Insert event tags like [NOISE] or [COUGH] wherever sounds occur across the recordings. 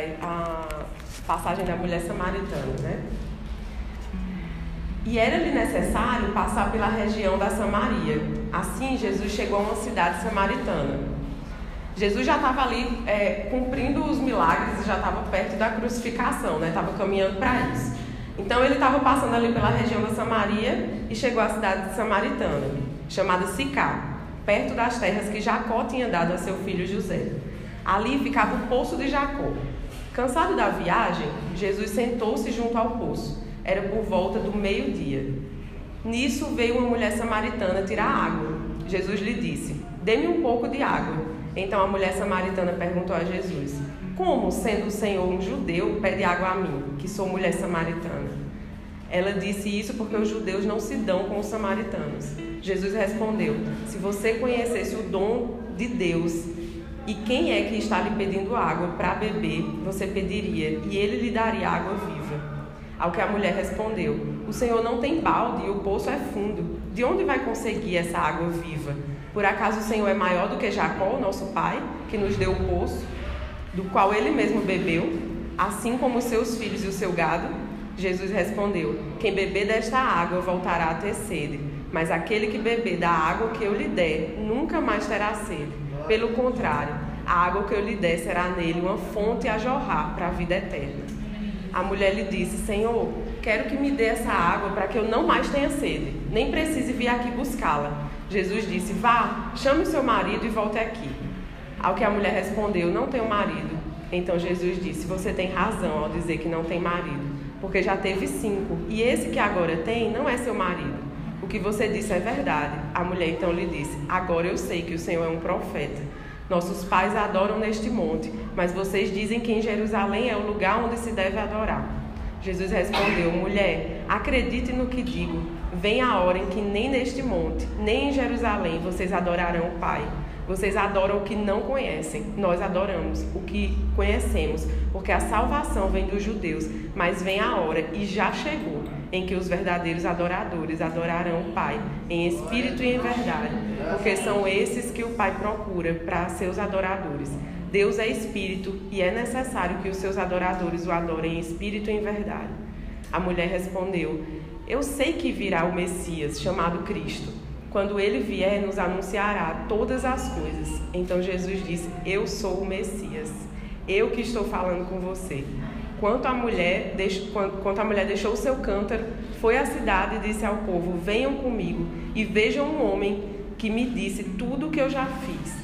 é a, passagem da mulher samaritana, né? E era-lhe necessário passar pela região da Samaria. Assim, Jesus chegou a uma cidade samaritana. Jesus já estava ali é, cumprindo os milagres e já estava perto da crucificação, né? Estava caminhando para isso. Então ele estava passando ali pela região da Samaria e chegou à cidade de Samaritana, chamada Sicá, perto das terras que Jacó tinha dado a seu filho José. Ali ficava o poço de Jacó. Cansado da viagem, Jesus sentou-se junto ao poço. Era por volta do meio-dia. Nisso veio uma mulher samaritana tirar água. Jesus lhe disse: Dê-me um pouco de água. Então a mulher samaritana perguntou a Jesus: Como, sendo o Senhor um judeu, pede água a mim, que sou mulher samaritana? Ela disse isso porque os judeus não se dão com os samaritanos. Jesus respondeu: Se você conhecesse o dom de Deus e quem é que está lhe pedindo água para beber, você pediria, e ele lhe daria água viva. Ao que a mulher respondeu: O Senhor não tem balde e o poço é fundo. De onde vai conseguir essa água viva? Por acaso o Senhor é maior do que Jacó, nosso pai, que nos deu o poço, do qual ele mesmo bebeu, assim como os seus filhos e o seu gado? Jesus respondeu: Quem beber desta água voltará a ter sede, mas aquele que beber da água que eu lhe der nunca mais terá sede. Pelo contrário, a água que eu lhe der será nele uma fonte a jorrar para a vida eterna. A mulher lhe disse: Senhor, quero que me dê essa água para que eu não mais tenha sede, nem precise vir aqui buscá-la. Jesus disse: Vá, chame o seu marido e volte aqui. Ao que a mulher respondeu: Não tenho marido. Então Jesus disse: Você tem razão ao dizer que não tem marido, porque já teve cinco, e esse que agora tem não é seu marido. O que você disse é verdade. A mulher então lhe disse: Agora eu sei que o Senhor é um profeta. Nossos pais adoram neste monte, mas vocês dizem que em Jerusalém é o lugar onde se deve adorar. Jesus respondeu: Mulher, acredite no que digo. Vem a hora em que nem neste monte, nem em Jerusalém vocês adorarão o Pai. Vocês adoram o que não conhecem, nós adoramos o que conhecemos, porque a salvação vem dos judeus, mas vem a hora, e já chegou, em que os verdadeiros adoradores adorarão o Pai, em espírito e em verdade, porque são esses que o Pai procura para seus adoradores. Deus é espírito e é necessário que os seus adoradores o adorem em espírito e em verdade. A mulher respondeu: Eu sei que virá o Messias, chamado Cristo. Quando ele vier, nos anunciará todas as coisas. Então Jesus disse: Eu sou o Messias. Eu que estou falando com você. Quanto a mulher, quanto a mulher deixou o seu cântaro, foi à cidade e disse ao povo: Venham comigo e vejam um homem que me disse tudo o que eu já fiz.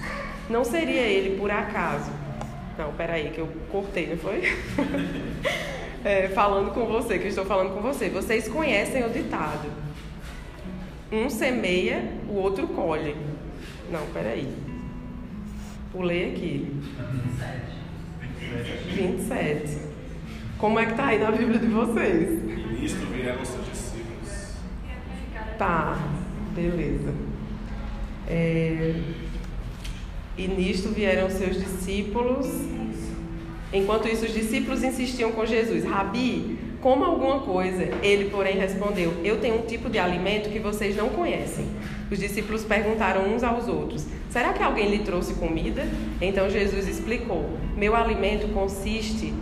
Não seria ele por acaso? Não, peraí, que eu cortei, não foi? [LAUGHS] é, falando com você, que eu estou falando com você. Vocês conhecem o ditado um semeia, o outro colhe. Não, peraí. Pulei aqui. 27. Como é que tá aí na Bíblia de vocês? E nisto vieram seus discípulos. Tá, beleza. É... E nisto vieram seus discípulos. Enquanto isso, os discípulos insistiam com Jesus: Rabi, como alguma coisa. Ele, porém, respondeu: Eu tenho um tipo de alimento que vocês não conhecem. Os discípulos perguntaram uns aos outros: Será que alguém lhe trouxe comida? Então Jesus explicou: Meu alimento consiste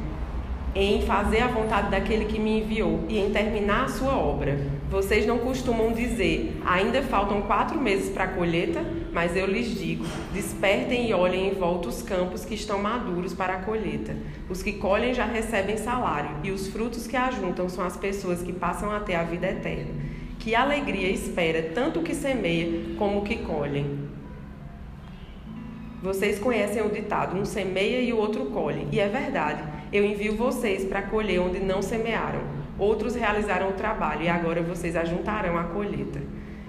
em fazer a vontade daquele que me enviou e em terminar a sua obra. Vocês não costumam dizer, ainda faltam quatro meses para a colheita, mas eu lhes digo: despertem e olhem em volta os campos que estão maduros para a colheita. Os que colhem já recebem salário, e os frutos que ajuntam são as pessoas que passam até a vida eterna. Que alegria espera tanto o que semeia como o que colhem. Vocês conhecem o ditado: um semeia e o outro colhe, e é verdade. Eu envio vocês para colher onde não semearam. Outros realizaram o trabalho e agora vocês ajuntarão a colheita.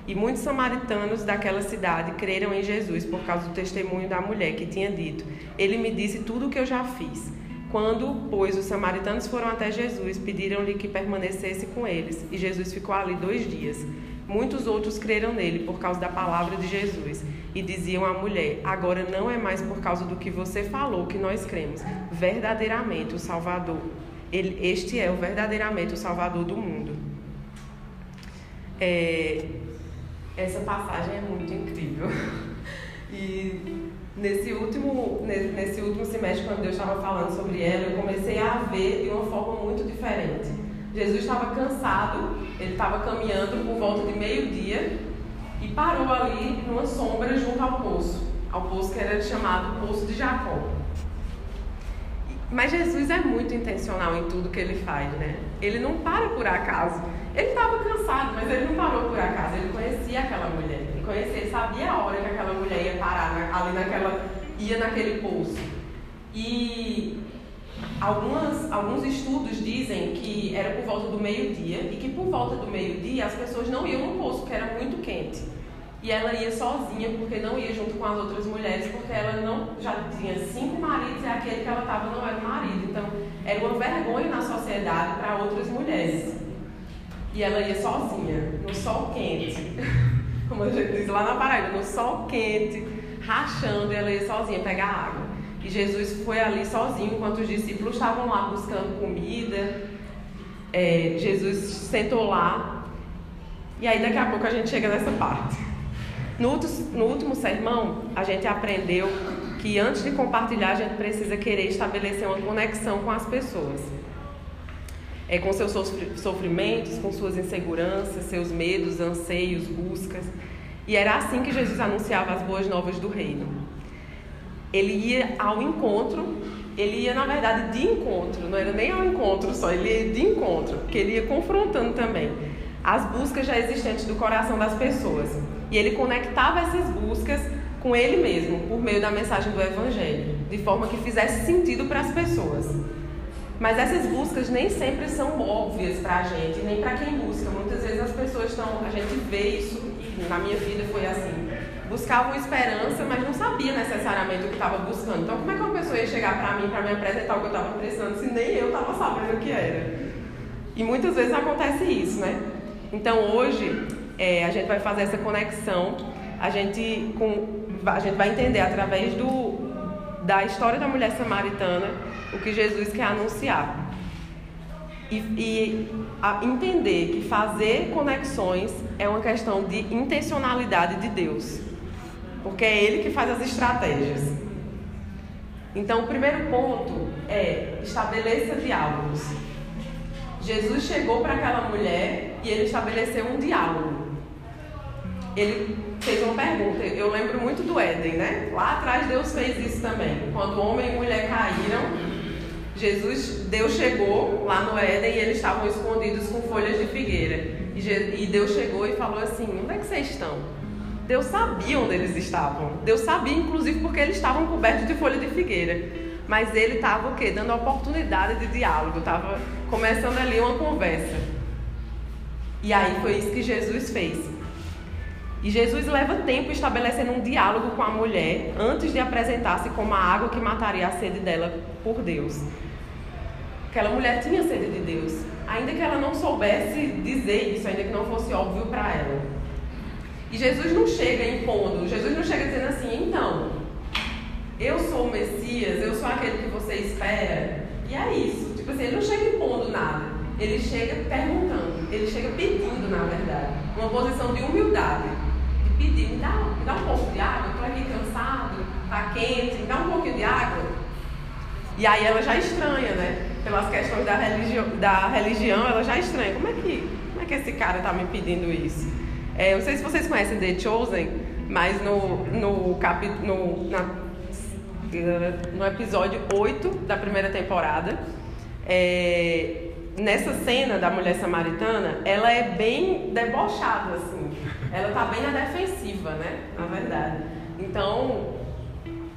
E muitos samaritanos daquela cidade creram em Jesus por causa do testemunho da mulher que tinha dito: Ele me disse tudo o que eu já fiz. Quando, pois, os samaritanos foram até Jesus, pediram-lhe que permanecesse com eles, e Jesus ficou ali dois dias. Muitos outros creram nele por causa da palavra de Jesus e diziam à mulher: Agora não é mais por causa do que você falou que nós cremos. Verdadeiramente o Salvador, ele, este é o verdadeiramente o Salvador do mundo. É, essa passagem é muito incrível. [LAUGHS] E nesse último, nesse último semestre, quando Deus estava falando sobre ela, eu comecei a ver de uma forma muito diferente. Jesus estava cansado, ele estava caminhando por volta de meio-dia e parou ali numa sombra junto ao poço, ao poço que era chamado Poço de Jacó. Mas Jesus é muito intencional em tudo que ele faz, né? Ele não para por acaso. Ele estava cansado, mas ele não parou por acaso. Ele conhecia aquela mulher. Ele conhecia, ele sabia a hora que aquela mulher ia parar ali naquela, ia naquele poço. E algumas, alguns estudos dizem que era por volta do meio-dia e que por volta do meio-dia as pessoas não iam no poço, porque era muito quente. E ela ia sozinha, porque não ia junto com as outras mulheres, porque ela não já tinha cinco maridos e aquele que ela estava não era o marido. Então, era uma vergonha na sociedade para outras mulheres. E ela ia sozinha, no sol quente. [LAUGHS] Como a gente diz lá na Paraíba, no sol quente, rachando, e ela ia sozinha pegar água. E Jesus foi ali sozinho, enquanto os discípulos estavam lá buscando comida. É, Jesus sentou lá. E aí, daqui a pouco, a gente chega nessa parte. No, no último sermão, a gente aprendeu que antes de compartilhar, a gente precisa querer estabelecer uma conexão com as pessoas. É, com seus sofrimentos, com suas inseguranças, seus medos, anseios, buscas. E era assim que Jesus anunciava as boas novas do reino. Ele ia ao encontro, ele ia, na verdade, de encontro, não era nem ao encontro só, ele ia de encontro, porque ele ia confrontando também as buscas já existentes do coração das pessoas. E ele conectava essas buscas com ele mesmo, por meio da mensagem do Evangelho, de forma que fizesse sentido para as pessoas. Mas essas buscas nem sempre são óbvias para a gente, nem para quem busca. Muitas vezes as pessoas estão, a gente vê isso, na minha vida foi assim. Buscavam esperança, mas não sabia necessariamente o que estava buscando. Então, como é que uma pessoa ia chegar para mim para me apresentar o que eu estava precisando se nem eu estava sabendo o que era? E muitas vezes acontece isso, né? Então, hoje, é, a gente vai fazer essa conexão, a gente, com, a gente vai entender através do, da história da mulher samaritana o que Jesus quer anunciar. E, e entender que fazer conexões é uma questão de intencionalidade de Deus, porque é Ele que faz as estratégias. Então, o primeiro ponto é estabeleça diálogos. Jesus chegou para aquela mulher e ele estabeleceu um diálogo. Ele fez uma pergunta. Eu lembro muito do Éden, né? Lá atrás Deus fez isso também. Quando homem e mulher caíram, Jesus, Deus chegou lá no Éden e eles estavam escondidos com folhas de figueira. E Deus chegou e falou assim: Onde é que vocês estão? Deus sabia onde eles estavam. Deus sabia, inclusive, porque eles estavam cobertos de folha de figueira. Mas ele estava o quê? Dando oportunidade de diálogo, estava começando ali uma conversa. E aí foi isso que Jesus fez. E Jesus leva tempo estabelecendo um diálogo com a mulher antes de apresentar-se como a água que mataria a sede dela por Deus. Aquela mulher tinha sede de Deus, ainda que ela não soubesse dizer isso, ainda que não fosse óbvio para ela. E Jesus não chega impondo, Jesus não chega dizendo assim, então, eu sou o Messias, eu sou aquele que você espera. E é isso. Tipo assim, ele não chega impondo nada. Ele chega perguntando, ele chega pedindo, na verdade. Uma posição de humildade. De pedir, me dá, me dá um pouco de água, eu estou aqui cansado, está quente, me dá um pouquinho de água. E aí ela já estranha, né? Pelas questões da, religio, da religião, ela já estranha. Como é que, como é que esse cara está me pedindo isso? É, não sei se vocês conhecem The Chosen, mas no, no, capítulo, no episódio 8 da primeira temporada. É, nessa cena da mulher samaritana, ela é bem debochada, assim. Ela tá bem na defensiva, né? Na verdade. Então,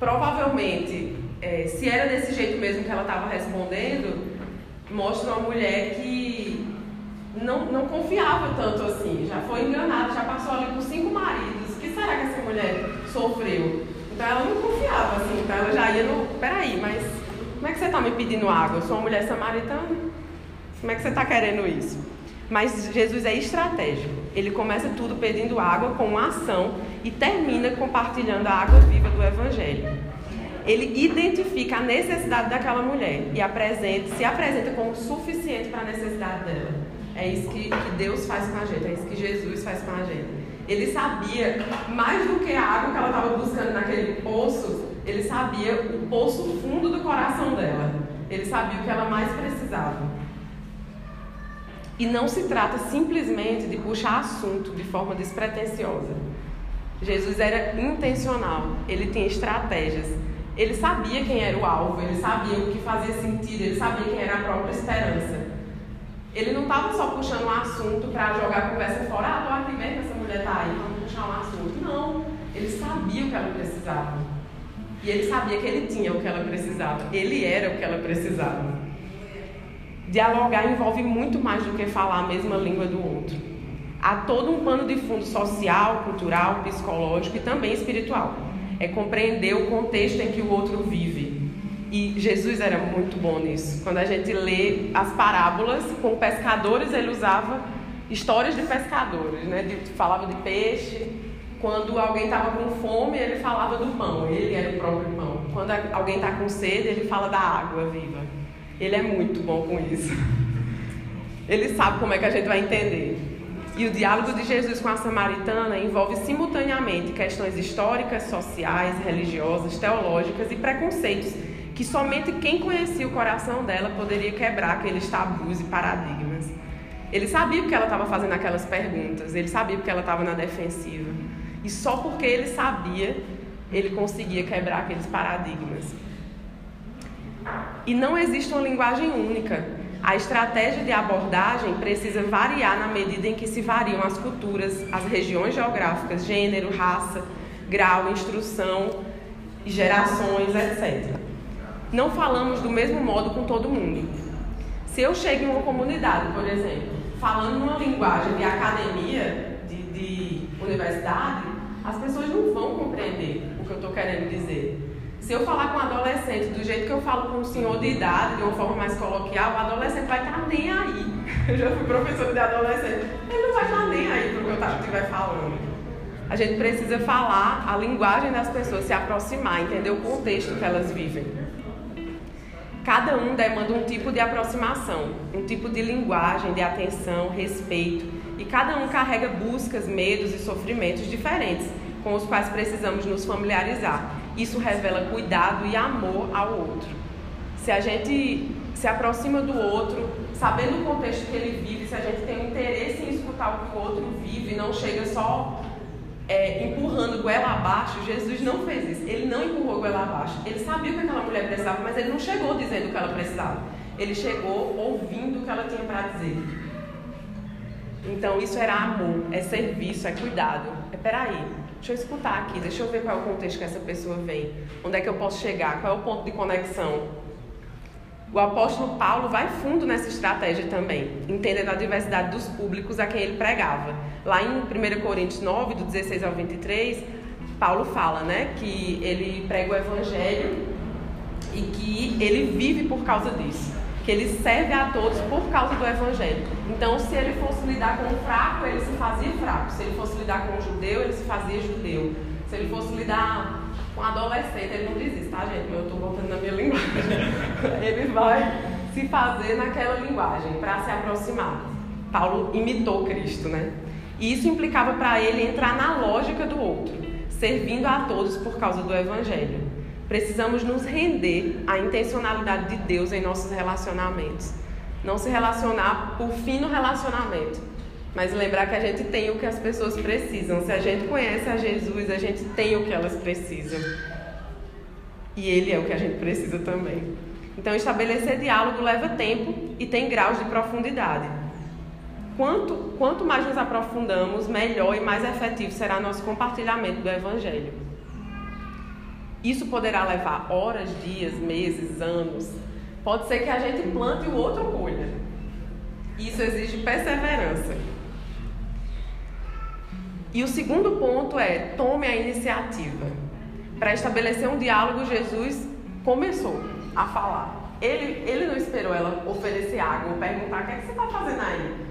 provavelmente, é, se era desse jeito mesmo que ela estava respondendo, mostra uma mulher que não, não confiava tanto assim. Já foi enganada, já passou ali por cinco maridos. O que será que essa mulher sofreu? Então ela não confiava, assim, então ela já ia no. Peraí, mas como é que você está me pedindo água? Eu sou uma mulher samaritana? Como é que você está querendo isso? Mas Jesus é estratégico. Ele começa tudo pedindo água com uma ação e termina compartilhando a água viva do Evangelho. Ele identifica a necessidade daquela mulher e apresenta, se apresenta como suficiente para a necessidade dela. É isso que, que Deus faz com a gente, é isso que Jesus faz com a gente. Ele sabia, mais do que a água que ela estava buscando naquele poço, ele sabia o poço fundo do coração dela. Ele sabia o que ela mais precisava. E não se trata simplesmente de puxar assunto de forma despretensiosa. Jesus era intencional, ele tinha estratégias. Ele sabia quem era o alvo, ele sabia o que fazia sentido, ele sabia quem era a própria esperança. Ele não estava só puxando um assunto para jogar a conversa fora, ah, tô aqui mesmo, essa mulher tá aí, vamos puxar um assunto. Não, ele sabia o que ela precisava. E ele sabia que ele tinha o que ela precisava. Ele era o que ela precisava. Dialogar envolve muito mais do que falar a mesma língua do outro. Há todo um pano de fundo social, cultural, psicológico e também espiritual. É compreender o contexto em que o outro vive e Jesus era muito bom nisso. Quando a gente lê as parábolas com pescadores, ele usava histórias de pescadores, né? De, falava de peixe. Quando alguém estava com fome, ele falava do pão. Ele era o próprio pão. Quando alguém está com sede, ele fala da água viva. Ele é muito bom com isso. Ele sabe como é que a gente vai entender. E o diálogo de Jesus com a samaritana envolve simultaneamente questões históricas, sociais, religiosas, teológicas e preconceitos que somente quem conhecia o coração dela poderia quebrar aqueles tabus e paradigmas. Ele sabia porque ela estava fazendo aquelas perguntas, ele sabia porque ela estava na defensiva. E só porque ele sabia, ele conseguia quebrar aqueles paradigmas. E não existe uma linguagem única. A estratégia de abordagem precisa variar na medida em que se variam as culturas, as regiões geográficas, gênero, raça, grau, instrução, gerações, etc não falamos do mesmo modo com todo mundo. Se eu chego em uma comunidade, por exemplo, falando numa linguagem de academia, de, de universidade, as pessoas não vão compreender o que eu estou querendo dizer. Se eu falar com um adolescente do jeito que eu falo com um senhor de idade, de uma forma mais coloquial, o adolescente vai estar nem aí. [LAUGHS] Eu já fui professora de adolescente. Ele não vai estar nem aí para o que eu estiver falando. A gente precisa falar a linguagem das pessoas, se aproximar, entender o contexto que elas vivem. Cada um demanda um tipo de aproximação, um tipo de linguagem, de atenção, respeito, e cada um carrega buscas, medos e sofrimentos diferentes com os quais precisamos nos familiarizar. Isso revela cuidado e amor ao outro. Se a gente se aproxima do outro, sabendo o contexto que ele vive, se a gente tem interesse em escutar o que o outro vive, não chega só é, empurrando goela abaixo, Jesus não fez isso. Ele não empurrou goela abaixo. Ele sabia o que aquela mulher precisava, mas ele não chegou dizendo o que ela precisava. Ele chegou ouvindo o que ela tinha para dizer. Então isso era amor, é serviço, é cuidado. É peraí, deixa eu escutar aqui, deixa eu ver qual é o contexto que essa pessoa vem. Onde é que eu posso chegar? Qual é o ponto de conexão? O apóstolo Paulo vai fundo nessa estratégia também, entendendo a diversidade dos públicos a quem ele pregava. Lá em 1 Coríntios 9, do 16 ao 23, Paulo fala né, que ele prega o evangelho e que ele vive por causa disso, que ele serve a todos por causa do evangelho. Então, se ele fosse lidar com o fraco, ele se fazia fraco. Se ele fosse lidar com o judeu, ele se fazia judeu. Se ele fosse lidar com adolescente, ele não diz isso, tá, gente? Eu estou voltando na minha linguagem. [LAUGHS] ele vai se fazer naquela linguagem para se aproximar. Paulo imitou Cristo, né? E isso implicava para ele entrar na lógica do outro, servindo a todos por causa do Evangelho. Precisamos nos render à intencionalidade de Deus em nossos relacionamentos. Não se relacionar por fim no relacionamento, mas lembrar que a gente tem o que as pessoas precisam. Se a gente conhece a Jesus, a gente tem o que elas precisam. E Ele é o que a gente precisa também. Então, estabelecer diálogo leva tempo e tem graus de profundidade. Quanto, quanto mais nos aprofundamos, melhor e mais efetivo será nosso compartilhamento do Evangelho. Isso poderá levar horas, dias, meses, anos. Pode ser que a gente plante o outro colha. Isso exige perseverança. E o segundo ponto é: tome a iniciativa. Para estabelecer um diálogo, Jesus começou a falar. Ele, ele não esperou ela oferecer água ou perguntar: o que, é que você está fazendo aí?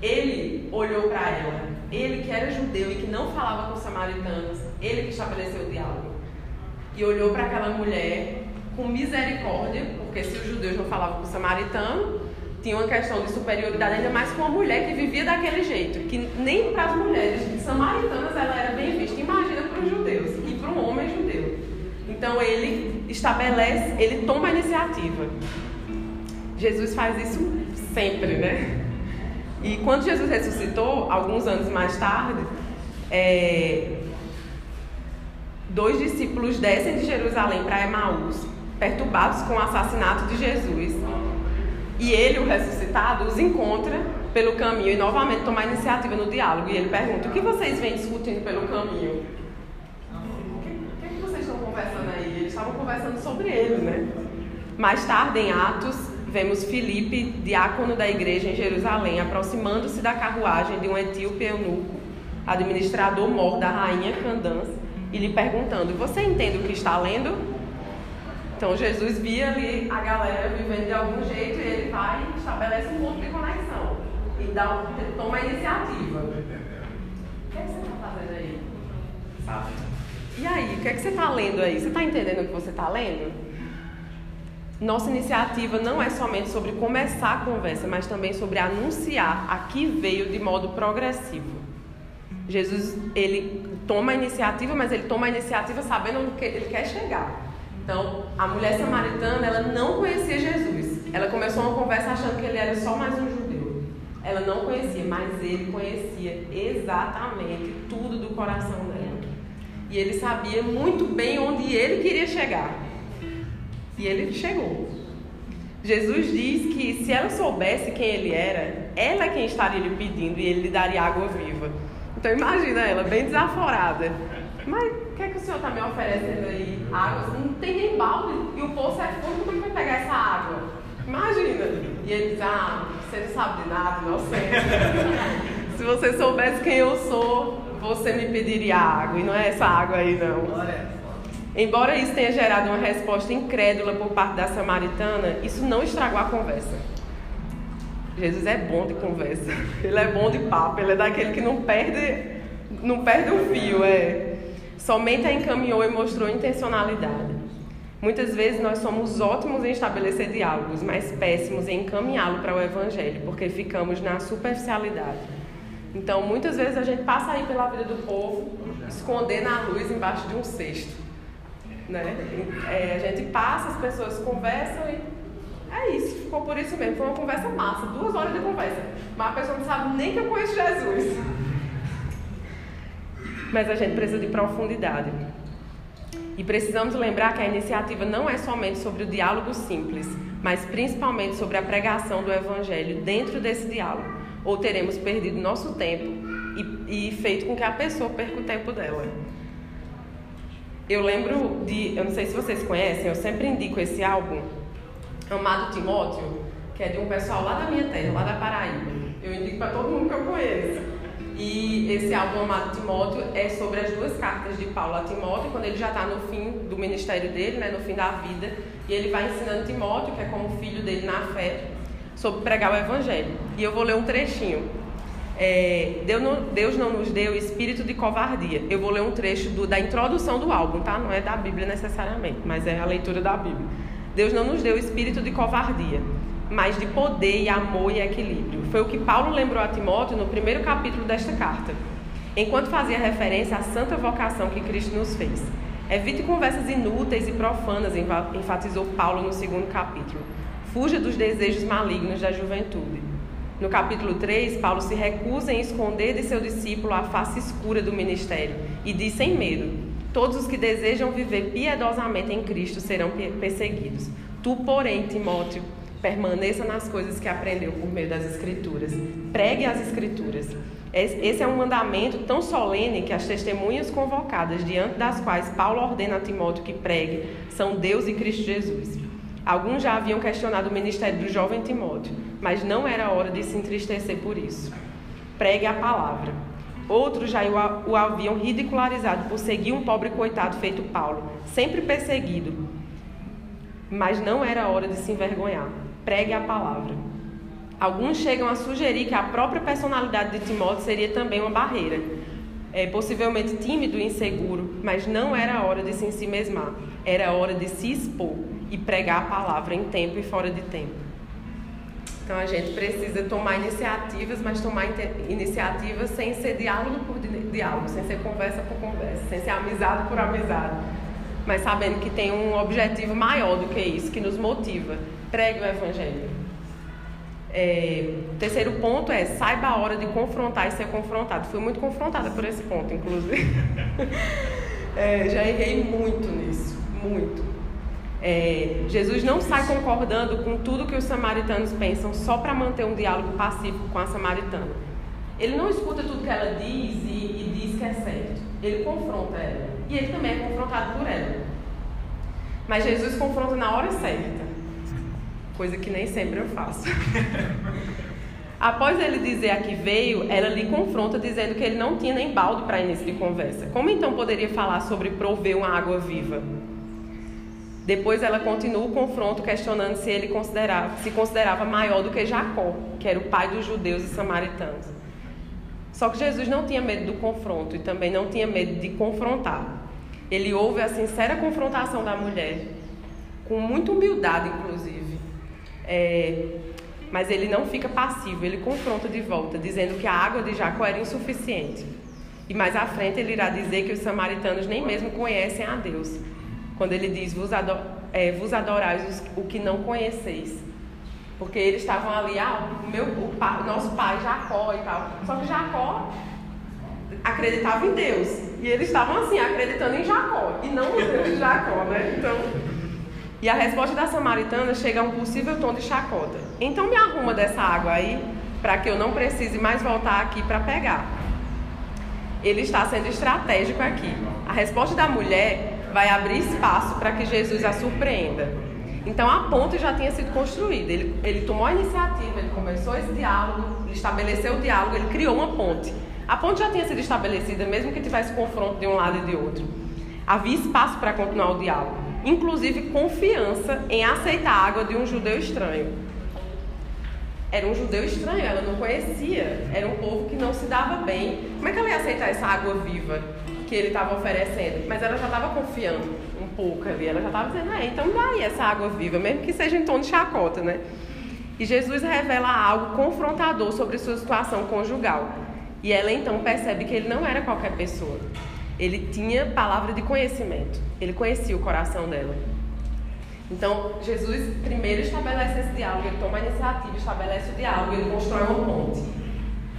Ele olhou para ela. Ele que era judeu e que não falava com os samaritanos, ele que estabeleceu o diálogo. E olhou para aquela mulher com misericórdia, porque se os judeus não falavam com o samaritano, tinha uma questão de superioridade, ainda mais com uma mulher que vivia daquele jeito, que nem para as mulheres samaritanas ela era bem vista. Imagina para os judeus e para um homem judeu. Então ele estabelece, ele toma a iniciativa. Jesus faz isso sempre, né? E quando Jesus ressuscitou, alguns anos mais tarde, é, dois discípulos descem de Jerusalém para Emaús, perturbados com o assassinato de Jesus. E ele, o ressuscitado, os encontra pelo caminho e novamente toma a iniciativa no diálogo. E ele pergunta: O que vocês vêm discutindo pelo caminho? O que, o que vocês estão conversando aí? Eles estavam conversando sobre ele, né? Mais tarde, em Atos, vemos Filipe, diácono da igreja em Jerusalém, aproximando-se da carruagem de um etíope eunuco, administrador mor da rainha Candãs, e lhe perguntando: Você entende o que está lendo? Então Jesus via ali a galera vivendo de algum jeito e ele vai e estabelece um ponto de conexão e dá, toma a iniciativa. O que, é que você está fazendo aí? Sabe? E aí, o que é que você está lendo aí? Você está entendendo o que você está lendo? Nossa iniciativa não é somente sobre começar a conversa, mas também sobre anunciar a que veio de modo progressivo. Jesus, ele toma a iniciativa, mas ele toma a iniciativa sabendo onde ele quer chegar. Então, a mulher samaritana, ela não conhecia Jesus. Ela começou uma conversa achando que ele era só mais um judeu. Ela não conhecia, mas ele conhecia exatamente tudo do coração dela. E ele sabia muito bem onde ele queria chegar. E ele chegou. Jesus diz que se ela soubesse quem ele era, ela é quem estaria lhe pedindo e ele lhe daria água viva. Então imagina ela, bem desaforada. Mas o que é que o senhor está me oferecendo aí? Água? Não tem nem balde e o poço é fundo, como é que vai pegar essa água? Imagina. E ele diz, ah, você não sabe de nada, inocente. [LAUGHS] Se você soubesse quem eu sou, você me pediria água. E não é essa água aí, não. Embora isso tenha gerado uma resposta incrédula por parte da samaritana, isso não estragou a conversa. Jesus é bom de conversa. [LAUGHS] Ele é bom de papo. Ele é daquele que não perde, não perde o fio. É. Somente a encaminhou e mostrou intencionalidade. Muitas vezes nós somos ótimos em estabelecer diálogos, mas péssimos em encaminhá-lo para o Evangelho, porque ficamos na superficialidade. Então, muitas vezes a gente passa aí pela vida do povo, esconder na luz embaixo de um cesto. Né? É, a gente passa, as pessoas conversam e é isso, ficou por isso mesmo. Foi uma conversa massa, duas horas de conversa. Mas a pessoa não sabe nem que eu conheço Jesus mas a gente precisa de profundidade. E precisamos lembrar que a iniciativa não é somente sobre o diálogo simples, mas principalmente sobre a pregação do Evangelho dentro desse diálogo. Ou teremos perdido nosso tempo e, e feito com que a pessoa perca o tempo dela. Eu lembro de, eu não sei se vocês conhecem, eu sempre indico esse álbum, Amado Timóteo, que é de um pessoal lá da minha terra, lá da Paraíba. Eu indico para todo mundo que eu conheço. E esse álbum amado Timóteo é sobre as duas cartas de Paulo a Timóteo, quando ele já está no fim do ministério dele, né, no fim da vida, e ele vai ensinando Timóteo, que é como filho dele na fé, sobre pregar o evangelho. E eu vou ler um trechinho. É, Deus, não, Deus não nos deu espírito de covardia. Eu vou ler um trecho do, da introdução do álbum, tá? Não é da Bíblia necessariamente, mas é a leitura da Bíblia. Deus não nos deu espírito de covardia, mas de poder e amor e equilíbrio. Foi o que Paulo lembrou a Timóteo no primeiro capítulo desta carta, enquanto fazia referência à santa vocação que Cristo nos fez. Evite conversas inúteis e profanas, enfatizou Paulo no segundo capítulo. Fuja dos desejos malignos da juventude. No capítulo 3, Paulo se recusa em esconder de seu discípulo a face escura do ministério e diz sem medo: Todos os que desejam viver piedosamente em Cristo serão perseguidos. Tu, porém, Timóteo, Permaneça nas coisas que aprendeu por meio das Escrituras. Pregue as Escrituras. Esse é um mandamento tão solene que as testemunhas convocadas, diante das quais Paulo ordena a Timóteo que pregue, são Deus e Cristo Jesus. Alguns já haviam questionado o ministério do jovem Timóteo, mas não era hora de se entristecer por isso. Pregue a palavra. Outros já o haviam ridicularizado por seguir um pobre coitado feito Paulo, sempre perseguido. Mas não era hora de se envergonhar pregue a palavra. Alguns chegam a sugerir que a própria personalidade de Timóteo seria também uma barreira. É, possivelmente tímido e inseguro, mas não era hora de se ensimesmar. Era hora de se expor e pregar a palavra em tempo e fora de tempo. Então a gente precisa tomar iniciativas, mas tomar iniciativas sem ser diálogo por diálogo, sem ser conversa por conversa, sem ser amizade por amizade, mas sabendo que tem um objetivo maior do que isso, que nos motiva. Pregue o Evangelho. É, terceiro ponto é saiba a hora de confrontar e ser confrontado. Fui muito confrontada por esse ponto, inclusive. [LAUGHS] é, já errei muito nisso, muito. É, Jesus não sai concordando com tudo que os samaritanos pensam só para manter um diálogo pacífico com a samaritana. Ele não escuta tudo que ela diz e, e diz que é certo. Ele confronta ela. E ele também é confrontado por ela. Mas Jesus confronta na hora certa. Coisa que nem sempre eu faço. [LAUGHS] Após ele dizer a que veio, ela lhe confronta dizendo que ele não tinha nem balde para início de conversa. Como então poderia falar sobre prover uma água viva? Depois ela continua o confronto questionando se ele considerava, se considerava maior do que Jacó, que era o pai dos judeus e samaritanos. Só que Jesus não tinha medo do confronto e também não tinha medo de confrontar. Ele ouve a sincera confrontação da mulher, com muita humildade, inclusive. É, mas ele não fica passivo, ele confronta de volta, dizendo que a água de Jacó era insuficiente. E mais à frente ele irá dizer que os samaritanos nem mesmo conhecem a Deus quando ele diz: Vos, ador, é, vos adorais o que não conheceis. Porque eles estavam ali, ah, o, meu, o, nosso pai Jacó e tal. Só que Jacó acreditava em Deus. E eles estavam assim, acreditando em Jacó. E não no Deus de Jacó, né? Então. E a resposta da samaritana chega a um possível tom de chacota. Então me arruma dessa água aí, para que eu não precise mais voltar aqui para pegar. Ele está sendo estratégico aqui. A resposta da mulher vai abrir espaço para que Jesus a surpreenda. Então a ponte já tinha sido construída. Ele, ele tomou a iniciativa, ele começou esse diálogo, ele estabeleceu o diálogo, ele criou uma ponte. A ponte já tinha sido estabelecida, mesmo que tivesse confronto de um lado e de outro. Havia espaço para continuar o diálogo, inclusive confiança em aceitar a água de um judeu estranho. Era um judeu estranho, ela não conhecia, era um povo que não se dava bem. Como é que ela ia aceitar essa água viva? que ele estava oferecendo, mas ela já estava confiando um pouco ali, ela já estava dizendo, é, então dá aí essa água viva, mesmo que seja em tom de chacota, né? E Jesus revela algo confrontador sobre sua situação conjugal. E ela então percebe que ele não era qualquer pessoa. Ele tinha palavra de conhecimento. Ele conhecia o coração dela. Então, Jesus primeiro estabelece esse diálogo, ele toma a iniciativa, estabelece o diálogo, ele constrói uma ponte.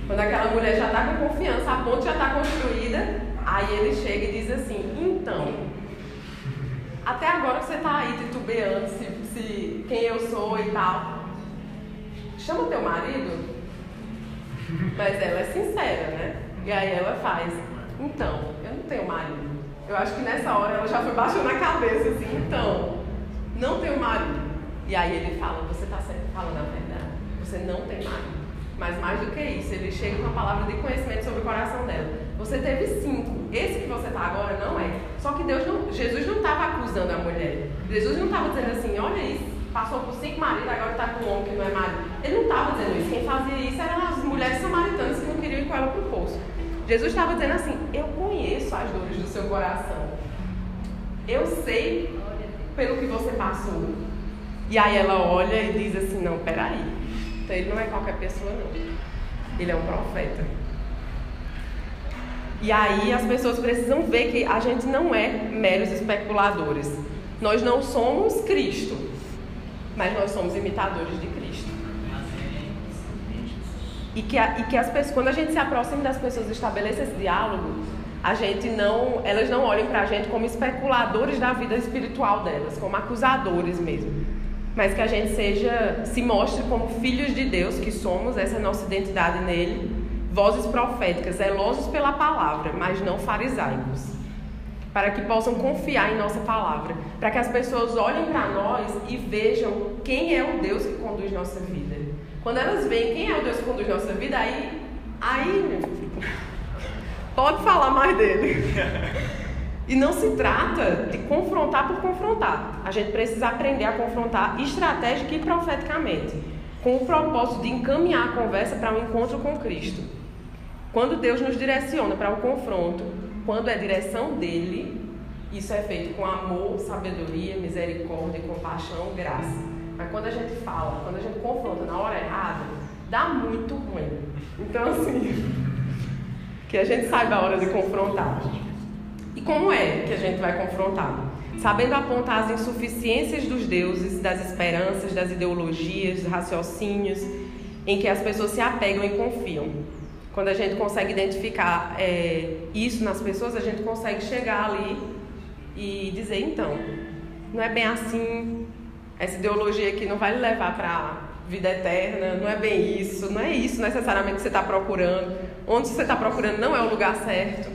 Quando aquela mulher já está com confiança, a ponte já está construída, Aí ele chega e diz assim: então, até agora você está aí titubeando se, se quem eu sou e tal. Chama teu marido. Mas ela é sincera, né? E aí ela faz: então, eu não tenho marido. Eu acho que nessa hora ela já foi baixando a cabeça assim: então, não tenho marido. E aí ele fala: você está falando a verdade. Você não tem marido. Mas mais do que isso, ele chega com a palavra de conhecimento sobre o coração dela. Você teve cinco. Esse que você está agora não é. Só que Deus não, Jesus não estava acusando a mulher. Jesus não estava dizendo assim, olha isso, passou por cinco maridos, agora está com um homem que não é marido. Ele não estava dizendo isso. Quem fazia isso eram as mulheres samaritanas que não queriam ir com ela para o poço. Jesus estava dizendo assim, eu conheço as dores do seu coração. Eu sei pelo que você passou. E aí ela olha e diz assim, não, peraí. Então ele não é qualquer pessoa, não. Ele é um profeta. E aí as pessoas precisam ver que a gente não é meros especuladores. Nós não somos Cristo, mas nós somos imitadores de Cristo. E que, a, e que as pessoas, quando a gente se aproxima das pessoas e estabelece esse diálogo, a gente não, elas não olhem para a gente como especuladores da vida espiritual delas, como acusadores mesmo. Mas que a gente seja, se mostre como filhos de Deus que somos, essa é a nossa identidade nele, vozes proféticas, zelosos pela palavra, mas não farisaicos, para que possam confiar em nossa palavra, para que as pessoas olhem para nós e vejam quem é o Deus que conduz nossa vida. Quando elas veem quem é o Deus que conduz nossa vida, aí, aí, pode falar mais dele. E não se trata de confrontar por confrontar. A gente precisa aprender a confrontar estratégica e profeticamente, com o propósito de encaminhar a conversa para um encontro com Cristo. Quando Deus nos direciona para o confronto, quando é direção dele, isso é feito com amor, sabedoria, misericórdia, compaixão, graça. Mas quando a gente fala, quando a gente confronta na hora errada, dá muito ruim. Então, assim, [LAUGHS] que a gente saiba a hora de confrontar. E como é que a gente vai confrontar? Sabendo apontar as insuficiências dos deuses, das esperanças, das ideologias, dos raciocínios em que as pessoas se apegam e confiam. Quando a gente consegue identificar é, isso nas pessoas, a gente consegue chegar ali e dizer: então, não é bem assim, essa ideologia aqui não vai levar para vida eterna, não é bem isso, não é isso necessariamente que você está procurando. Onde você está procurando não é o lugar certo.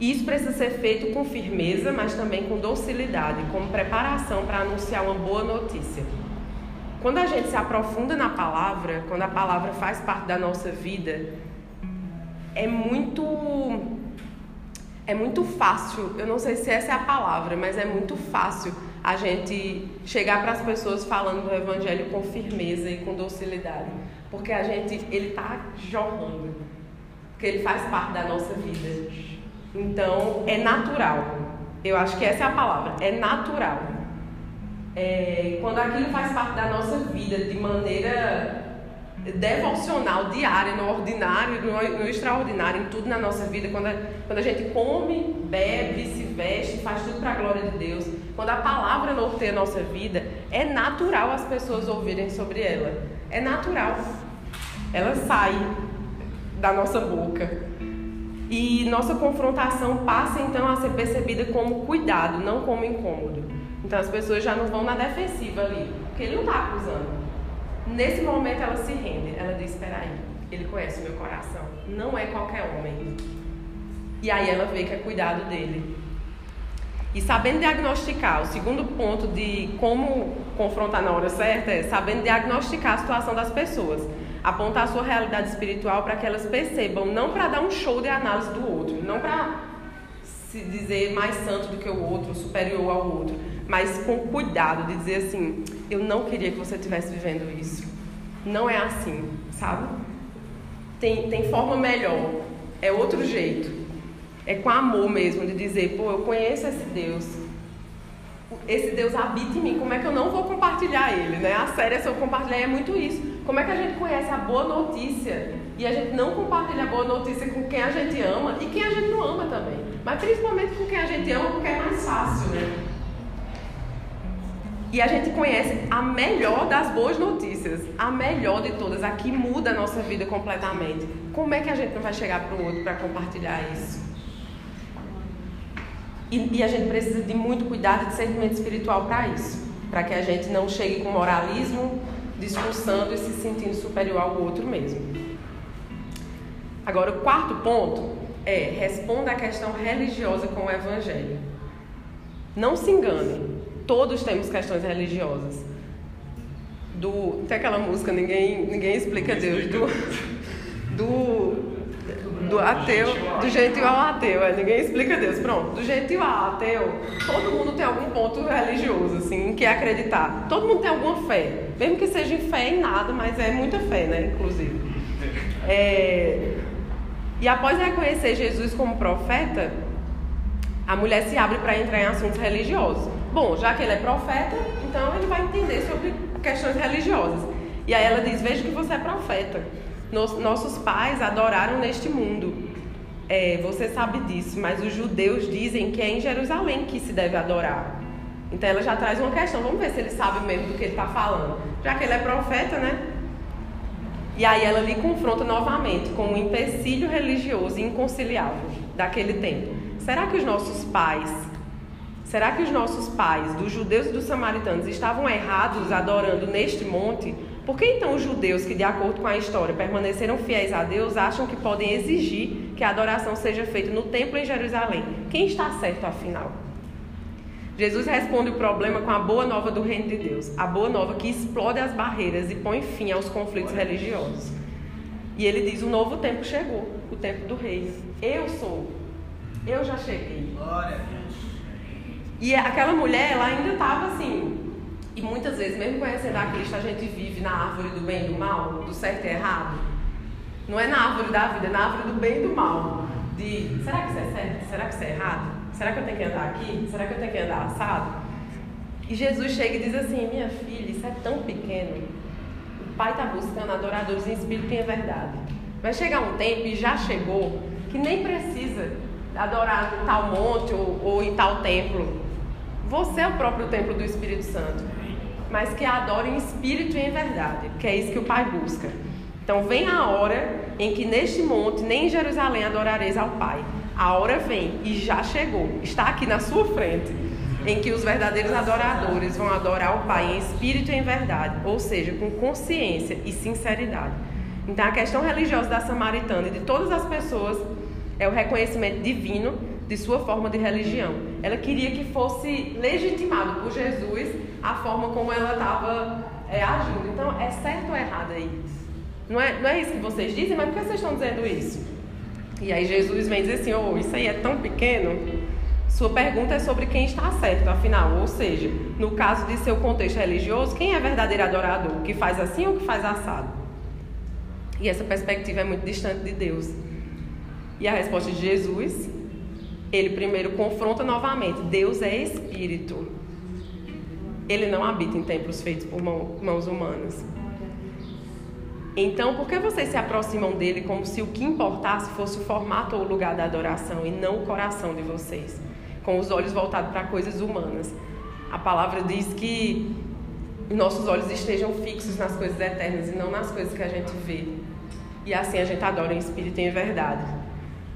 Isso precisa ser feito com firmeza, mas também com docilidade, como preparação para anunciar uma boa notícia. Quando a gente se aprofunda na palavra, quando a palavra faz parte da nossa vida, é muito é muito fácil, eu não sei se essa é a palavra, mas é muito fácil a gente chegar para as pessoas falando do evangelho com firmeza e com docilidade, porque a gente ele está jorrando, porque ele faz parte da nossa vida. Então, é natural. Eu acho que essa é a palavra, é natural é, quando aquilo faz parte da nossa vida de maneira devocional, diária, no ordinário, no, no extraordinário, em tudo na nossa vida, quando a, quando a gente come, bebe, se veste, faz tudo para a glória de Deus, quando a palavra norteia a nossa vida, é natural as pessoas ouvirem sobre ela. É natural. Ela sai da nossa boca. E nossa confrontação passa então a ser percebida como cuidado, não como incômodo. Então as pessoas já não vão na defensiva ali, porque ele não está acusando. Nesse momento ela se rende, ela diz: Espera aí, ele conhece o meu coração, não é qualquer homem. E aí ela vê que é cuidado dele. E sabendo diagnosticar, o segundo ponto de como confrontar na hora certa é sabendo diagnosticar a situação das pessoas. Apontar a sua realidade espiritual para que elas percebam, não para dar um show de análise do outro, não para se dizer mais santo do que o outro, superior ao outro, mas com cuidado de dizer assim: eu não queria que você estivesse vivendo isso. Não é assim, sabe? Tem, tem forma melhor, é outro jeito. É com amor mesmo, de dizer: pô, eu conheço esse Deus. Esse Deus habita em mim, como é que eu não vou compartilhar ele? Né? A série se eu compartilhar é muito isso. Como é que a gente conhece a boa notícia e a gente não compartilha a boa notícia com quem a gente ama e quem a gente não ama também? Mas principalmente com quem a gente ama, porque é mais fácil, né? E a gente conhece a melhor das boas notícias, a melhor de todas, a que muda a nossa vida completamente. Como é que a gente não vai chegar para o outro para compartilhar isso? E, e, a gente precisa de muito cuidado e discernimento espiritual para isso, para que a gente não chegue com moralismo, discussando e se sentindo superior ao outro mesmo. Agora, o quarto ponto é responda à questão religiosa com o evangelho. Não se engane, Todos temos questões religiosas. Do, tem aquela música, ninguém, ninguém explica Deus. Do, do, do ateu, do gentil ao ateu, é, ninguém explica Deus. Pronto, do gentil ao ateu, todo mundo tem algum ponto religioso, assim, em que acreditar. Todo mundo tem alguma fé, mesmo que seja fé em nada, mas é muita fé, né, inclusive. É, e após reconhecer Jesus como profeta, a mulher se abre para entrar em assuntos religiosos. Bom, já que ele é profeta, então ele vai entender sobre questões religiosas. E aí ela diz: Veja que você é profeta. Nos, nossos pais adoraram neste mundo. É, você sabe disso, mas os judeus dizem que é em Jerusalém que se deve adorar. Então ela já traz uma questão. Vamos ver se ele sabe mesmo do que ele está falando. Já que ele é profeta, né? E aí ela lhe confronta novamente com um empecilho religioso inconciliável daquele tempo. Será que os nossos pais Será que os nossos pais, dos judeus e dos samaritanos, estavam errados adorando neste monte? Por que então os judeus, que de acordo com a história permaneceram fiéis a Deus, acham que podem exigir que a adoração seja feita no templo em Jerusalém? Quem está certo afinal? Jesus responde o problema com a boa nova do reino de Deus, a boa nova que explode as barreiras e põe fim aos conflitos religiosos. E ele diz: o novo tempo chegou, o tempo do reino. Eu sou, eu já cheguei. Glória a Deus. E aquela mulher, ela ainda estava assim. E muitas vezes, mesmo conhecendo a Cristo, a gente vive na árvore do bem e do mal, do certo e errado. Não é na árvore da vida, é na árvore do bem e do mal. De será que isso é certo? Será que eu tenho que andar aqui? Será que eu tenho que andar assado? E Jesus chega e diz assim: Minha filha, isso é tão pequeno. O Pai está buscando adoradores em espírito e em verdade. Vai chegar um tempo, e já chegou, que nem precisa adorar em tal monte ou, ou em tal templo. Você é o próprio templo do Espírito Santo. Mas que adore em espírito e em verdade, que é isso que o Pai busca. Então vem a hora em que neste monte, nem em Jerusalém, adorareis ao Pai. A hora vem e já chegou, está aqui na sua frente, em que os verdadeiros adoradores vão adorar o Pai em espírito e em verdade, ou seja, com consciência e sinceridade. Então a questão religiosa da samaritana e de todas as pessoas é o reconhecimento divino de sua forma de religião. Ela queria que fosse legitimado por Jesus a forma como ela estava é, agindo. Então, é certo ou errado aí? Não é, não é isso que vocês dizem, mas por que vocês estão dizendo isso? E aí Jesus vem dizer assim, oh, isso aí é tão pequeno. Sua pergunta é sobre quem está certo, afinal. Ou seja, no caso de seu contexto religioso, quem é verdadeiro adorador? O que faz assim ou o que faz assado? E essa perspectiva é muito distante de Deus. E a resposta de Jesus, ele primeiro confronta novamente: Deus é espírito. Ele não habita em templos feitos por mãos humanas. Então, por que vocês se aproximam dele como se o que importasse fosse o formato ou o lugar da adoração e não o coração de vocês, com os olhos voltados para coisas humanas? A palavra diz que nossos olhos estejam fixos nas coisas eternas e não nas coisas que a gente vê. E assim a gente adora em espírito e em verdade.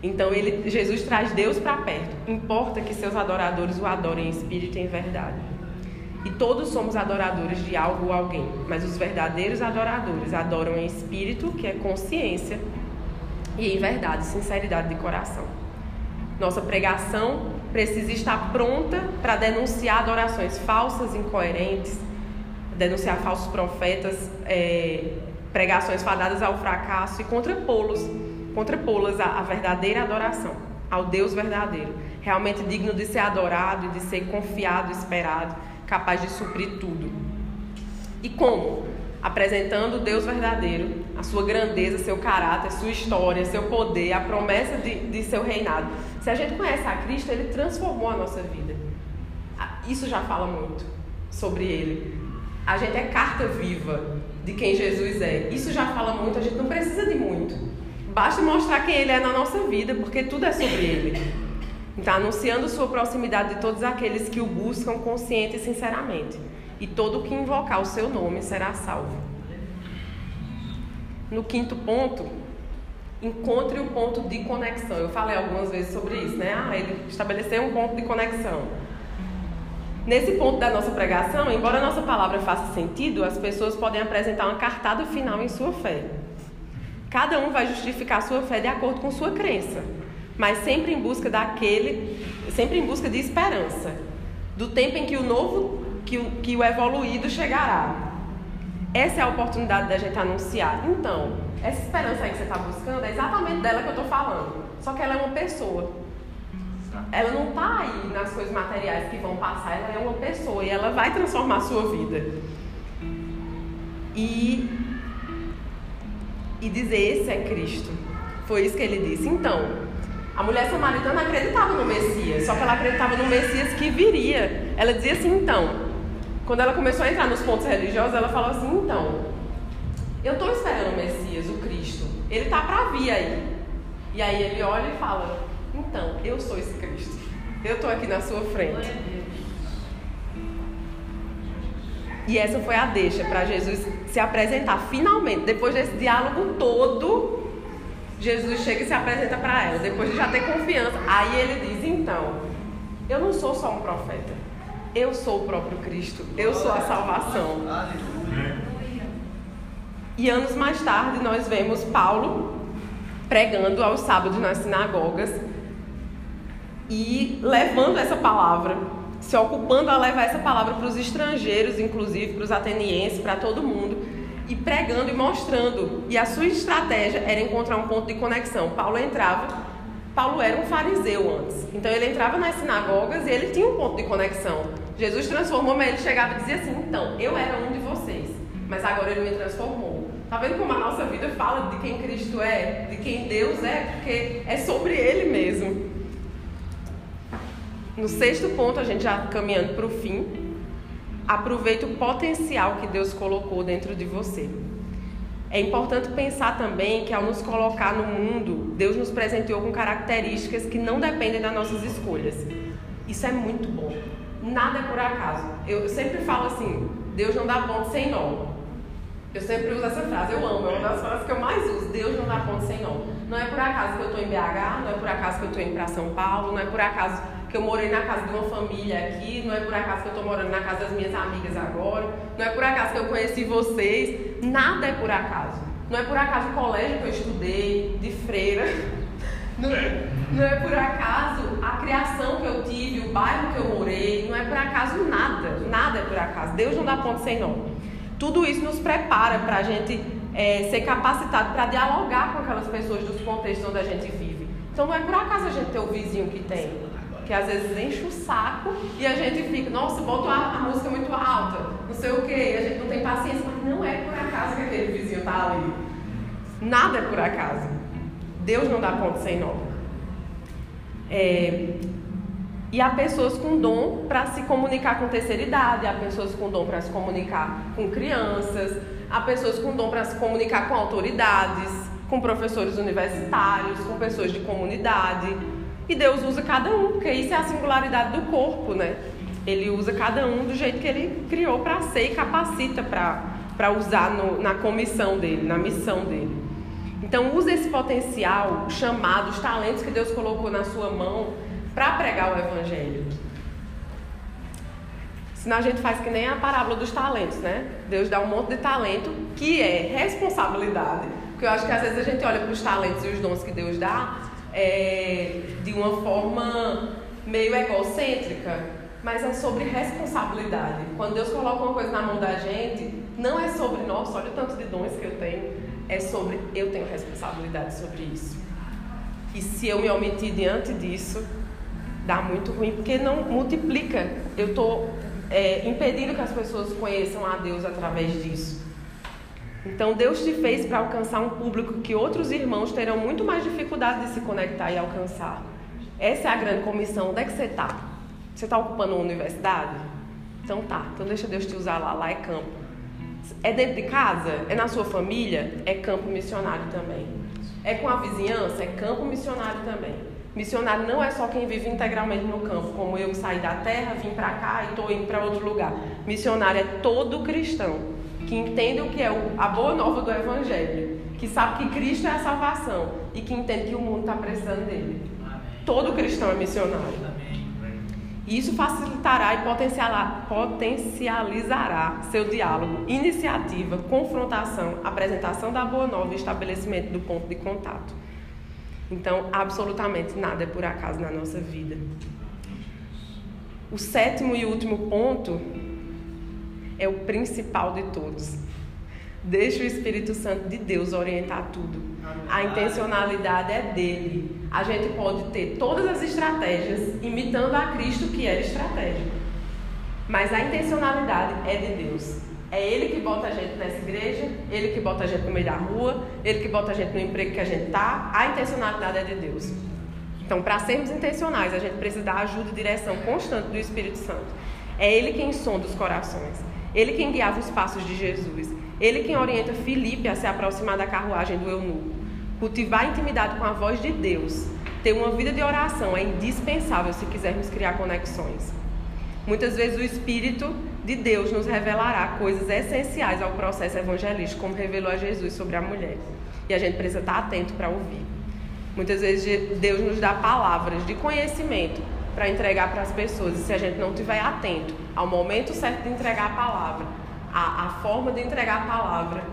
Então ele, Jesus traz Deus para perto. Importa que seus adoradores o adorem em espírito e em verdade. E todos somos adoradores de algo ou alguém, mas os verdadeiros adoradores adoram em espírito, que é consciência, e em verdade, sinceridade de coração. Nossa pregação precisa estar pronta para denunciar adorações falsas, incoerentes, denunciar falsos profetas, é, pregações fadadas ao fracasso e contrapô-los, contrapô-las à, à verdadeira adoração, ao Deus verdadeiro, realmente digno de ser adorado e de ser confiado, esperado capaz de suprir tudo. E como? Apresentando o Deus verdadeiro, a sua grandeza, seu caráter, sua história, seu poder, a promessa de, de seu reinado. Se a gente conhece a Cristo, ele transformou a nossa vida. Isso já fala muito sobre ele. A gente é carta viva de quem Jesus é. Isso já fala muito, a gente não precisa de muito. Basta mostrar quem ele é na nossa vida, porque tudo é sobre ele. Está anunciando sua proximidade de todos aqueles que o buscam consciente e sinceramente. E todo que invocar o seu nome será salvo. No quinto ponto, encontre o ponto de conexão. Eu falei algumas vezes sobre isso, né? Ah, ele estabeleceu um ponto de conexão. Nesse ponto da nossa pregação, embora a nossa palavra faça sentido, as pessoas podem apresentar uma cartada final em sua fé. Cada um vai justificar sua fé de acordo com sua crença mas sempre em busca daquele, sempre em busca de esperança, do tempo em que o novo, que o, que o evoluído chegará. Essa é a oportunidade da gente anunciar. Então, essa esperança aí que você está buscando é exatamente dela que eu estou falando. Só que ela é uma pessoa. Ela não está aí nas coisas materiais que vão passar, ela é uma pessoa e ela vai transformar a sua vida. E, e dizer: Esse é Cristo. Foi isso que ele disse. Então, a mulher samaritana acreditava no Messias, só que ela acreditava no Messias que viria. Ela dizia assim, então, quando ela começou a entrar nos pontos religiosos, ela falou assim, então, eu estou esperando o Messias, o Cristo. Ele está para vir aí. E aí ele olha e fala, então, eu sou esse Cristo. Eu estou aqui na sua frente. E essa foi a deixa para Jesus se apresentar finalmente, depois desse diálogo todo Jesus chega e se apresenta para ela, depois de já ter confiança. Aí ele diz: Então, eu não sou só um profeta, eu sou o próprio Cristo, eu sou a salvação. E anos mais tarde, nós vemos Paulo pregando aos sábados nas sinagogas e levando essa palavra, se ocupando a levar essa palavra para os estrangeiros, inclusive para os atenienses, para todo mundo e pregando e mostrando. E a sua estratégia era encontrar um ponto de conexão. Paulo entrava, Paulo era um fariseu antes. Então ele entrava nas sinagogas e ele tinha um ponto de conexão. Jesus transformou, mas ele chegava e dizia assim: então, eu era um de vocês, mas agora ele me transformou. Tá vendo como a nossa vida fala de quem Cristo é, de quem Deus é, porque é sobre Ele mesmo. No sexto ponto, a gente já caminhando para o fim, aproveite o potencial que Deus colocou dentro de você. É importante pensar também que ao nos colocar no mundo, Deus nos presenteou com características que não dependem das nossas escolhas. Isso é muito bom. Nada é por acaso. Eu sempre falo assim: Deus não dá ponto sem nó. Eu sempre uso essa frase, eu amo, é uma das frases que eu mais uso. Deus não dá ponto sem nó. Não é por acaso que eu estou em BH, não é por acaso que eu estou indo para São Paulo, não é por acaso que eu morei na casa de uma família aqui, não é por acaso que eu estou morando na casa das minhas amigas agora, não é por acaso que eu conheci vocês, nada é por acaso. Não é por acaso o colégio que eu estudei, de freira, não, não é por acaso a criação que eu tive, o bairro que eu morei, não é por acaso nada, nada é por acaso. Deus não dá ponto sem nó. Tudo isso nos prepara para a gente é, ser capacitado para dialogar com aquelas pessoas dos contextos onde a gente vive. Então não é por acaso a gente ter o vizinho que tem que às vezes enche o saco e a gente fica, nossa, bota a, a música muito alta, não sei o que, a gente não tem paciência, mas não é por acaso que aquele vizinho está ali. Nada é por acaso. Deus não dá ponto sem nó. É, e há pessoas com dom para se comunicar com terceira idade, há pessoas com dom para se comunicar com crianças, há pessoas com dom para se comunicar com autoridades, com professores universitários, com pessoas de comunidade. E Deus usa cada um, porque isso é a singularidade do corpo, né? Ele usa cada um do jeito que ele criou para ser e capacita para usar no, na comissão dele, na missão dele. Então, use esse potencial, chamado, os talentos que Deus colocou na sua mão para pregar o Evangelho. Senão a gente faz que nem a parábola dos talentos, né? Deus dá um monte de talento que é responsabilidade. Porque eu acho que às vezes a gente olha para os talentos e os dons que Deus dá é, de uma forma meio egocêntrica, mas é sobre responsabilidade. Quando Deus coloca uma coisa na mão da gente, não é sobre, nossa, olha o tanto de dons que eu tenho, é sobre eu tenho responsabilidade sobre isso. E se eu me omitir diante disso, dá muito ruim, porque não multiplica. Eu estou é, impedindo que as pessoas conheçam a Deus através disso. Então Deus te fez para alcançar um público que outros irmãos terão muito mais dificuldade de se conectar e alcançar. Essa é a grande comissão. Onde é que você está? Você está ocupando uma universidade? Então tá. Então deixa Deus te usar lá. Lá é campo. É dentro de casa? É na sua família? É campo missionário também. É com a vizinhança? É campo missionário também. Missionário não é só quem vive integralmente no campo, como eu saí da terra, vim para cá e estou indo para outro lugar. Missionário é todo cristão que entende o que é a boa nova do Evangelho, que sabe que Cristo é a salvação e que entende que o mundo está precisando dele. Todo cristão é missionário. E isso facilitará e potencializará seu diálogo, iniciativa, confrontação, apresentação da boa nova e estabelecimento do ponto de contato. Então, absolutamente nada é por acaso na nossa vida. O sétimo e último ponto é o principal de todos. Deixa o Espírito Santo de Deus orientar tudo. A intencionalidade é dele. A gente pode ter todas as estratégias imitando a Cristo, que era estratégico. Mas a intencionalidade é de Deus. É Ele que bota a gente nessa igreja, Ele que bota a gente no meio da rua, Ele que bota a gente no emprego que a gente está. A intencionalidade é de Deus. Então, para sermos intencionais, a gente precisa da ajuda e direção constante do Espírito Santo. É Ele quem sonda os corações. Ele quem guiava os passos de Jesus. Ele quem orienta Filipe a se aproximar da carruagem do eunuco. Cultivar intimidade com a voz de Deus, ter uma vida de oração é indispensável se quisermos criar conexões. Muitas vezes o Espírito de Deus nos revelará coisas essenciais ao processo evangelístico, como revelou a Jesus sobre a mulher. E a gente precisa estar atento para ouvir. Muitas vezes Deus nos dá palavras de conhecimento para entregar para as pessoas. E se a gente não estiver atento ao momento certo de entregar a palavra, a, a forma de entregar a palavra,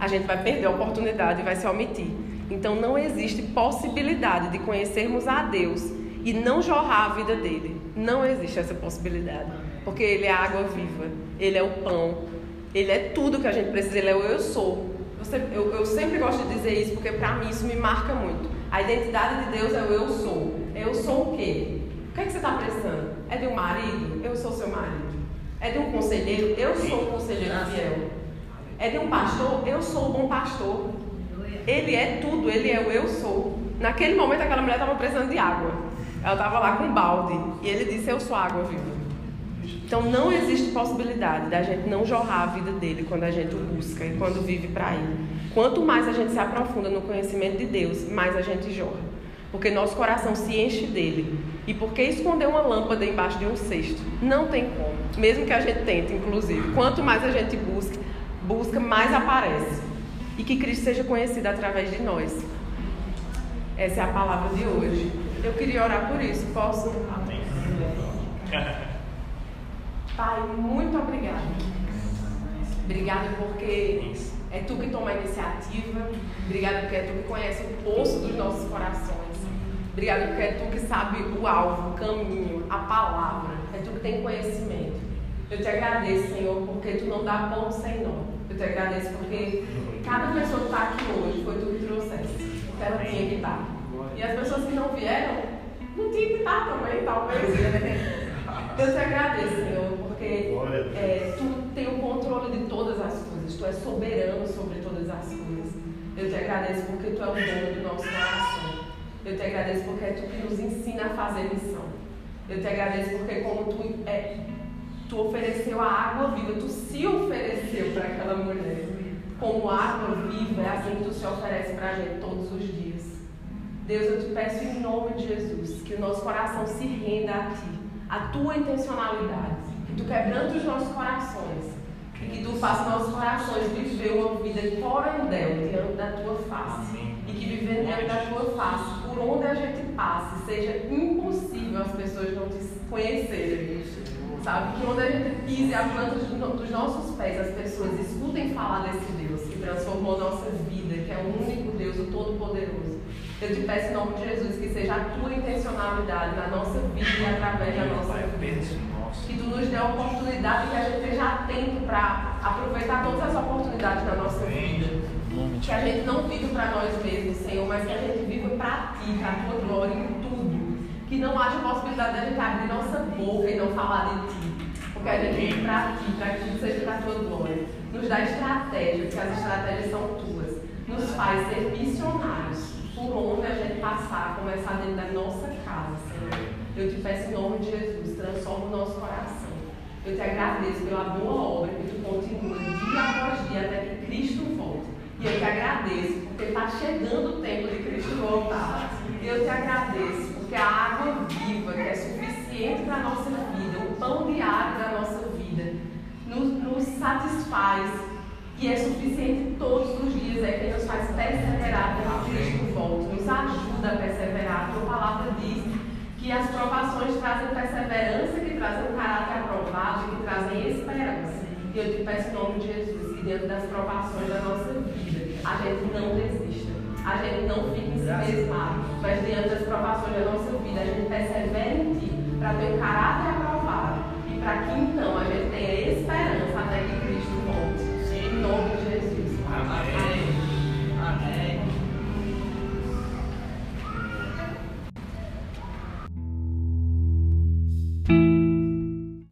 a gente vai perder a oportunidade e vai se omitir. Então não existe possibilidade de conhecermos a Deus e não jorrar a vida dele. Não existe essa possibilidade. Porque ele é a água viva, ele é o pão, ele é tudo que a gente precisa, ele é o eu sou. Eu, eu sempre gosto de dizer isso porque para mim isso me marca muito. A identidade de Deus é o eu sou. Eu sou o quê? O que, é que você está precisando? É de um marido? Eu sou seu marido. É de um conselheiro? Eu sou o conselheiro fiel. É de um pastor? Eu sou o bom pastor. Ele é tudo, ele é o eu sou. Naquele momento aquela mulher estava precisando de água. Ela estava lá com um balde. E ele disse, eu sou água viva. Então não existe possibilidade da gente não jorrar a vida dele quando a gente o busca e quando vive para ele. Quanto mais a gente se aprofunda no conhecimento de Deus, mais a gente jorra. Porque nosso coração se enche dele. E por que esconder uma lâmpada embaixo de um cesto? Não tem como. Mesmo que a gente tente, inclusive. Quanto mais a gente busca, busca, mais aparece. E que Cristo seja conhecido através de nós. Essa é a palavra de hoje. Eu queria orar por isso. Posso? Amém. [LAUGHS] Pai, muito obrigada. Obrigada porque é tu que toma a iniciativa. Obrigada porque é tu que conhece o poço dos nossos corações. Obrigada porque é tu que sabe o alvo, o caminho, a palavra. É tu que tem conhecimento. Eu te agradeço, Senhor, porque tu não dá pão sem nó. Eu te agradeço porque cada pessoa que está aqui hoje foi tu que trouxeste. Ela tinha que estar. E as pessoas que não vieram, não tinham que estar também, talvez. Eu te agradeço, Senhor, porque é, tu tem o controle de todas as coisas, tu és soberano sobre todas as coisas. Eu te agradeço porque tu é o dono do nosso coração. Eu te agradeço porque é tu que nos ensina a fazer missão. Eu te agradeço porque como tu, é, tu ofereceu a água viva, tu se ofereceu para aquela mulher. Como água viva, é assim que tu se oferece para a gente todos os dias. Deus, eu te peço em nome de Jesus que o nosso coração se renda a ti a tua intencionalidade, que tu quebrante os nossos corações e que tu faça nossos corações viver uma vida corandel diante da tua face. E que vivendo diante da tua face, por onde a gente passe, seja impossível as pessoas não te conhecerem. Sabe? Que onde a gente pise a planta dos nossos pés, as pessoas escutem falar desse Deus que transformou nossa vida, que é o único Deus, o Todo-Poderoso. Eu te peço em nome de Jesus que seja a tua intencionalidade na nossa vida e através da nossa vida. Que tu nos dê a oportunidade que a gente esteja atento para aproveitar todas as oportunidades da nossa vida. Que a gente não vive para nós mesmos, Senhor, mas que a gente viva para ti, para a tua glória em tudo. Que não haja possibilidade de gente abrir nossa boca e não falar de ti. Porque a gente vive para ti, para que tudo seja para a tua glória. Nos dá estratégia, porque as estratégias são tuas. Nos faz ser missionários por onde a gente passar, começar dentro da nossa. Eu te peço em nome de Jesus, transforma o nosso coração. Eu te agradeço pela boa obra que tu continua dia após dia até que Cristo volte. E eu te agradeço porque está chegando o tempo de Cristo voltar. E eu te agradeço porque a água viva, que é suficiente para a nossa vida, o pão diário da nossa vida, nos, nos satisfaz que é suficiente todos os dias, é quem nos faz perseverar que Cristo volte, nos ajuda a perseverar. A tua palavra diz que as provações trazem perseverança, que trazem um caráter aprovado, que trazem esperança. E eu te peço em nome de Jesus que dentro das provações da nossa vida, a gente não desista, a gente não fique ensimesmado, mas diante das provações da nossa vida, a gente persevera em ti para ter um caráter aprovado e para que então a gente tenha esperança até que Cristo volte. Em nome de Jesus. Amém. Amém.